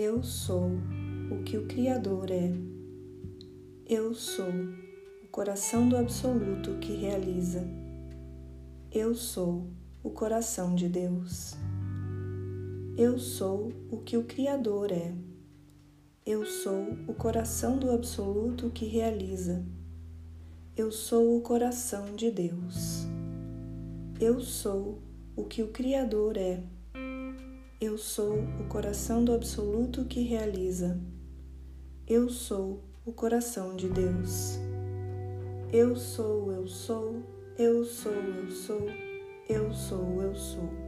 Eu sou o que o Criador é. Eu sou o coração do Absoluto que realiza. Eu sou o coração de Deus. Eu sou o que o Criador é. Eu sou o coração do Absoluto que realiza. Eu sou o coração de Deus. Eu sou o que o Criador é. Eu sou o coração do Absoluto que realiza. Eu sou o coração de Deus. Eu sou, eu sou, eu sou, eu sou, eu sou, eu sou.